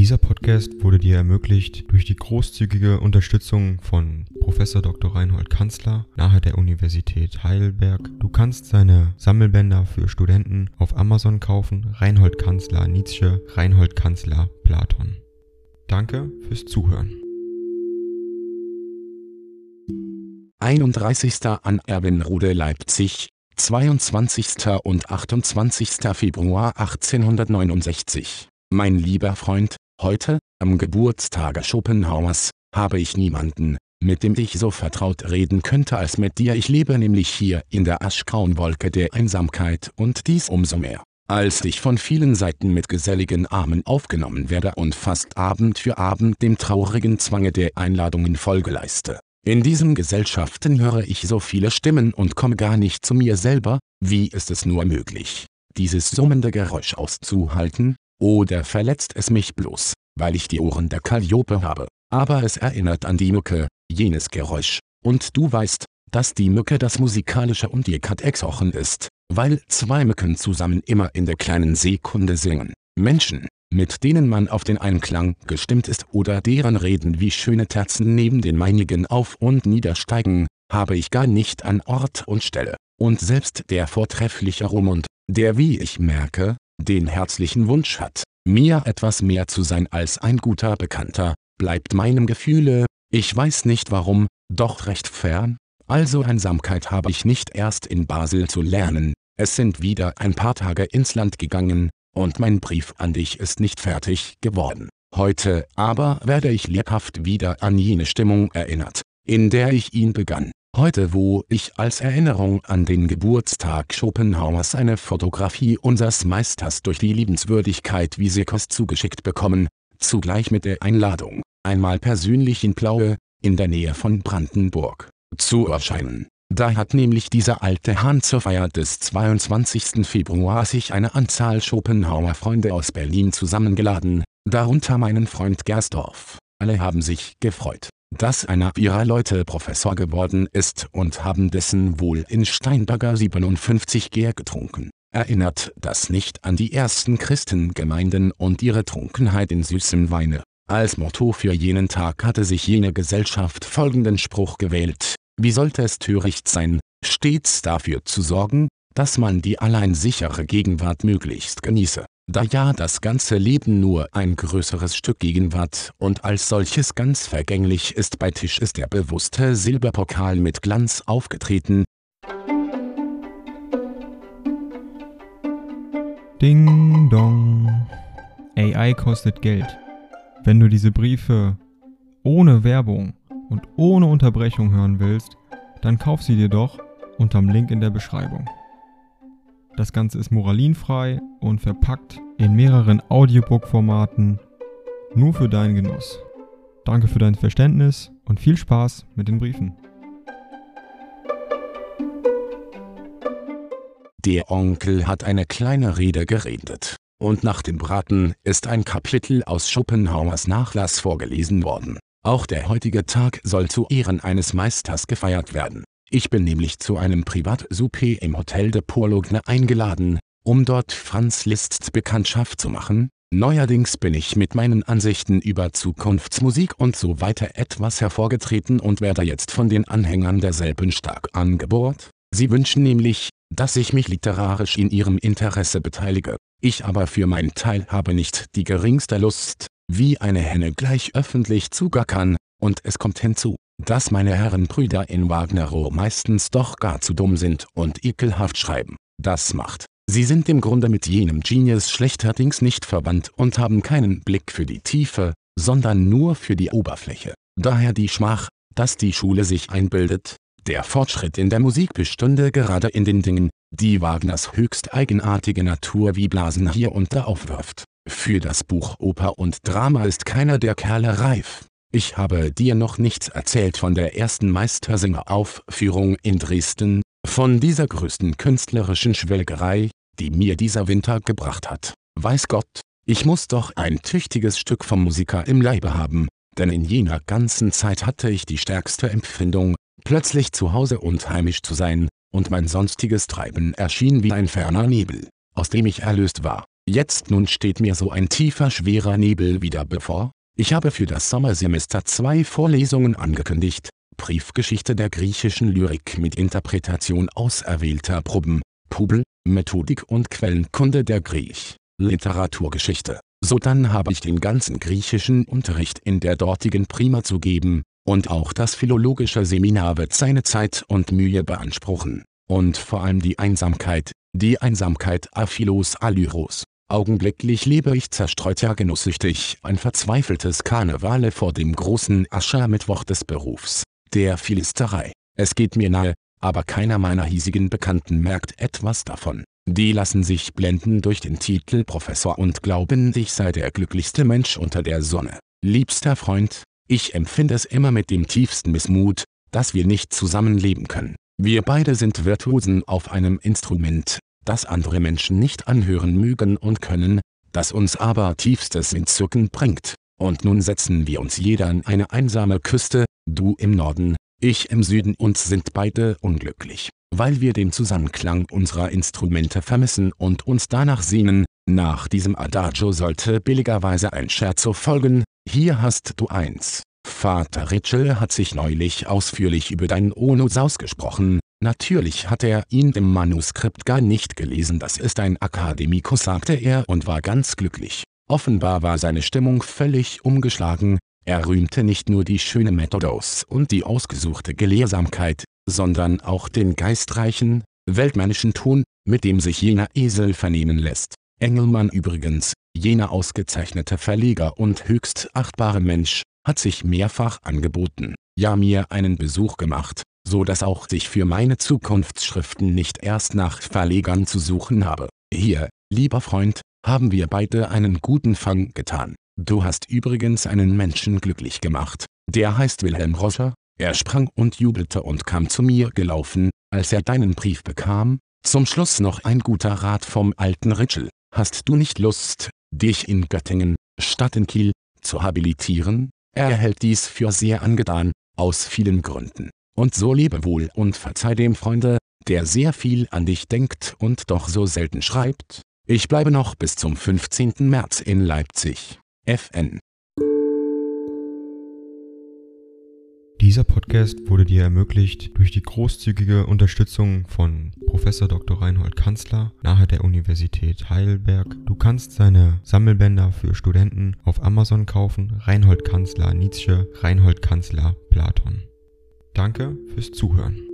Dieser Podcast wurde dir ermöglicht durch die großzügige Unterstützung von Professor Dr. Reinhold Kanzler nahe der Universität Heidelberg. Du kannst seine Sammelbänder für Studenten auf Amazon kaufen. Reinhold Kanzler Nietzsche, Reinhold Kanzler Platon. Danke fürs Zuhören. 31. an Erbenrode Leipzig, 22. und 28. Februar 1869. Mein lieber Freund, heute, am Geburtstage Schopenhauers, habe ich niemanden, mit dem ich so vertraut reden könnte als mit dir. Ich lebe nämlich hier in der aschgrauen Wolke der Einsamkeit und dies umso mehr, als ich von vielen Seiten mit geselligen Armen aufgenommen werde und fast Abend für Abend dem traurigen Zwange der Einladungen Folge leiste. In diesen Gesellschaften höre ich so viele Stimmen und komme gar nicht zu mir selber, wie ist es nur möglich, dieses summende Geräusch auszuhalten, oder verletzt es mich bloß, weil ich die Ohren der Kalliope habe? Aber es erinnert an die Mücke, jenes Geräusch. Und du weißt, dass die Mücke das musikalische und ihr Katexochen ist, weil zwei Mücken zusammen immer in der kleinen Sekunde singen. Menschen, mit denen man auf den Einklang gestimmt ist oder deren Reden wie schöne Terzen neben den meinigen auf und niedersteigen, habe ich gar nicht an Ort und Stelle. Und selbst der vortreffliche Rumund, der wie ich merke, den herzlichen Wunsch hat, mir etwas mehr zu sein als ein guter Bekannter, bleibt meinem Gefühle, ich weiß nicht warum, doch recht fern. Also Einsamkeit habe ich nicht erst in Basel zu lernen, es sind wieder ein paar Tage ins Land gegangen, und mein Brief an dich ist nicht fertig geworden. Heute aber werde ich lebhaft wieder an jene Stimmung erinnert, in der ich ihn begann. Heute wo ich als Erinnerung an den Geburtstag Schopenhauers eine Fotografie unseres Meisters durch die Liebenswürdigkeit Wiesekos zugeschickt bekommen, zugleich mit der Einladung, einmal persönlich in Plaue, in der Nähe von Brandenburg, zu erscheinen. Da hat nämlich dieser alte Hahn zur Feier des 22. Februar sich eine Anzahl Schopenhauer-Freunde aus Berlin zusammengeladen, darunter meinen Freund Gersdorf. Alle haben sich gefreut dass einer ihrer Leute Professor geworden ist und haben dessen wohl in Steinberger 57 Gär getrunken. Erinnert das nicht an die ersten Christengemeinden und ihre Trunkenheit in süßem Weine? Als Motto für jenen Tag hatte sich jene Gesellschaft folgenden Spruch gewählt, wie sollte es töricht sein, stets dafür zu sorgen, dass man die allein sichere Gegenwart möglichst genieße da ja das ganze Leben nur ein größeres Stück Gegenwart und als solches ganz vergänglich ist bei Tisch ist der bewusste Silberpokal mit Glanz aufgetreten. Ding dong. AI kostet Geld. Wenn du diese Briefe ohne Werbung und ohne Unterbrechung hören willst, dann kauf sie dir doch unterm Link in der Beschreibung. Das Ganze ist moralinfrei und verpackt in mehreren Audiobook-Formaten nur für deinen Genuss. Danke für dein Verständnis und viel Spaß mit den Briefen. Der Onkel hat eine kleine Rede geredet, und nach dem Braten ist ein Kapitel aus Schopenhauers Nachlass vorgelesen worden. Auch der heutige Tag soll zu Ehren eines Meisters gefeiert werden. Ich bin nämlich zu einem Privatsouper im Hotel de Pourlogne eingeladen, um dort Franz Liszt's Bekanntschaft zu machen. Neuerdings bin ich mit meinen Ansichten über Zukunftsmusik und so weiter etwas hervorgetreten und werde jetzt von den Anhängern derselben stark angebohrt. Sie wünschen nämlich, dass ich mich literarisch in ihrem Interesse beteilige. Ich aber für meinen Teil habe nicht die geringste Lust, wie eine Henne gleich öffentlich zu gackern, und es kommt hinzu, dass meine Herren Brüder in Wagnero meistens doch gar zu dumm sind und ekelhaft schreiben. Das macht. Sie sind im Grunde mit jenem Genius schlechterdings nicht verwandt und haben keinen Blick für die Tiefe, sondern nur für die Oberfläche. Daher die Schmach, dass die Schule sich einbildet, der Fortschritt in der Musik bestünde gerade in den Dingen, die Wagners höchst eigenartige Natur wie Blasen hier und da aufwirft. Für das Buch Oper und Drama ist keiner der Kerle reif. Ich habe dir noch nichts erzählt von der ersten Meistersinger-Aufführung in Dresden, von dieser größten künstlerischen Schwelgerei, die mir dieser Winter gebracht hat. Weiß Gott, ich muss doch ein tüchtiges Stück vom Musiker im Leibe haben, denn in jener ganzen Zeit hatte ich die stärkste Empfindung, plötzlich zu Hause und heimisch zu sein, und mein sonstiges Treiben erschien wie ein ferner Nebel, aus dem ich erlöst war. Jetzt nun steht mir so ein tiefer schwerer Nebel wieder bevor. Ich habe für das Sommersemester zwei Vorlesungen angekündigt. Briefgeschichte der griechischen Lyrik mit Interpretation auserwählter Proben, Pubel, Methodik und Quellenkunde der Griech, Literaturgeschichte. Sodann habe ich den ganzen griechischen Unterricht in der dortigen Prima zu geben, und auch das philologische Seminar wird seine Zeit und Mühe beanspruchen. Und vor allem die Einsamkeit, die Einsamkeit Aphilos Alyros. Augenblicklich lebe ich zerstreut ja genusssüchtig ein verzweifeltes Karnevale vor dem großen Aschermittwoch des Berufs, der Philisterei. Es geht mir nahe, aber keiner meiner hiesigen Bekannten merkt etwas davon. Die lassen sich blenden durch den Titel Professor und glauben, ich sei der glücklichste Mensch unter der Sonne. Liebster Freund, ich empfinde es immer mit dem tiefsten Missmut, dass wir nicht zusammenleben können. Wir beide sind Virtuosen auf einem Instrument, das andere Menschen nicht anhören mögen und können, das uns aber tiefstes Entzücken bringt. Und nun setzen wir uns jeder an eine einsame Küste, du im Norden, ich im Süden und sind beide unglücklich, weil wir den Zusammenklang unserer Instrumente vermissen und uns danach sehnen, nach diesem Adagio sollte billigerweise ein Scherzo folgen, hier hast du eins. Vater Ritschel hat sich neulich ausführlich über deinen Onus ausgesprochen, natürlich hat er ihn im Manuskript gar nicht gelesen das ist ein Akademikus sagte er und war ganz glücklich. Offenbar war seine Stimmung völlig umgeschlagen, er rühmte nicht nur die schöne Methodos und die ausgesuchte Gelehrsamkeit, sondern auch den geistreichen, weltmännischen Ton, mit dem sich jener Esel vernehmen lässt. Engelmann übrigens, jener ausgezeichnete Verleger und höchst achtbare Mensch, hat sich mehrfach angeboten, ja mir einen Besuch gemacht, so dass auch ich für meine Zukunftsschriften nicht erst nach Verlegern zu suchen habe. Hier, lieber Freund, haben wir beide einen guten Fang getan. Du hast übrigens einen Menschen glücklich gemacht, der heißt Wilhelm Roscher, er sprang und jubelte und kam zu mir gelaufen, als er deinen Brief bekam. Zum Schluss noch ein guter Rat vom alten Ritschel. Hast du nicht Lust, dich in Göttingen, statt in Kiel, zu habilitieren? Er hält dies für sehr angetan, aus vielen Gründen. Und so lebe wohl und verzeih dem Freunde, der sehr viel an dich denkt und doch so selten schreibt. Ich bleibe noch bis zum 15. März in Leipzig. FN. Dieser Podcast wurde dir ermöglicht durch die großzügige Unterstützung von Prof. Dr. Reinhold Kanzler nahe der Universität Heidelberg. Du kannst seine Sammelbänder für Studenten auf Amazon kaufen. Reinhold Kanzler Nietzsche, Reinhold Kanzler Platon. Danke fürs Zuhören.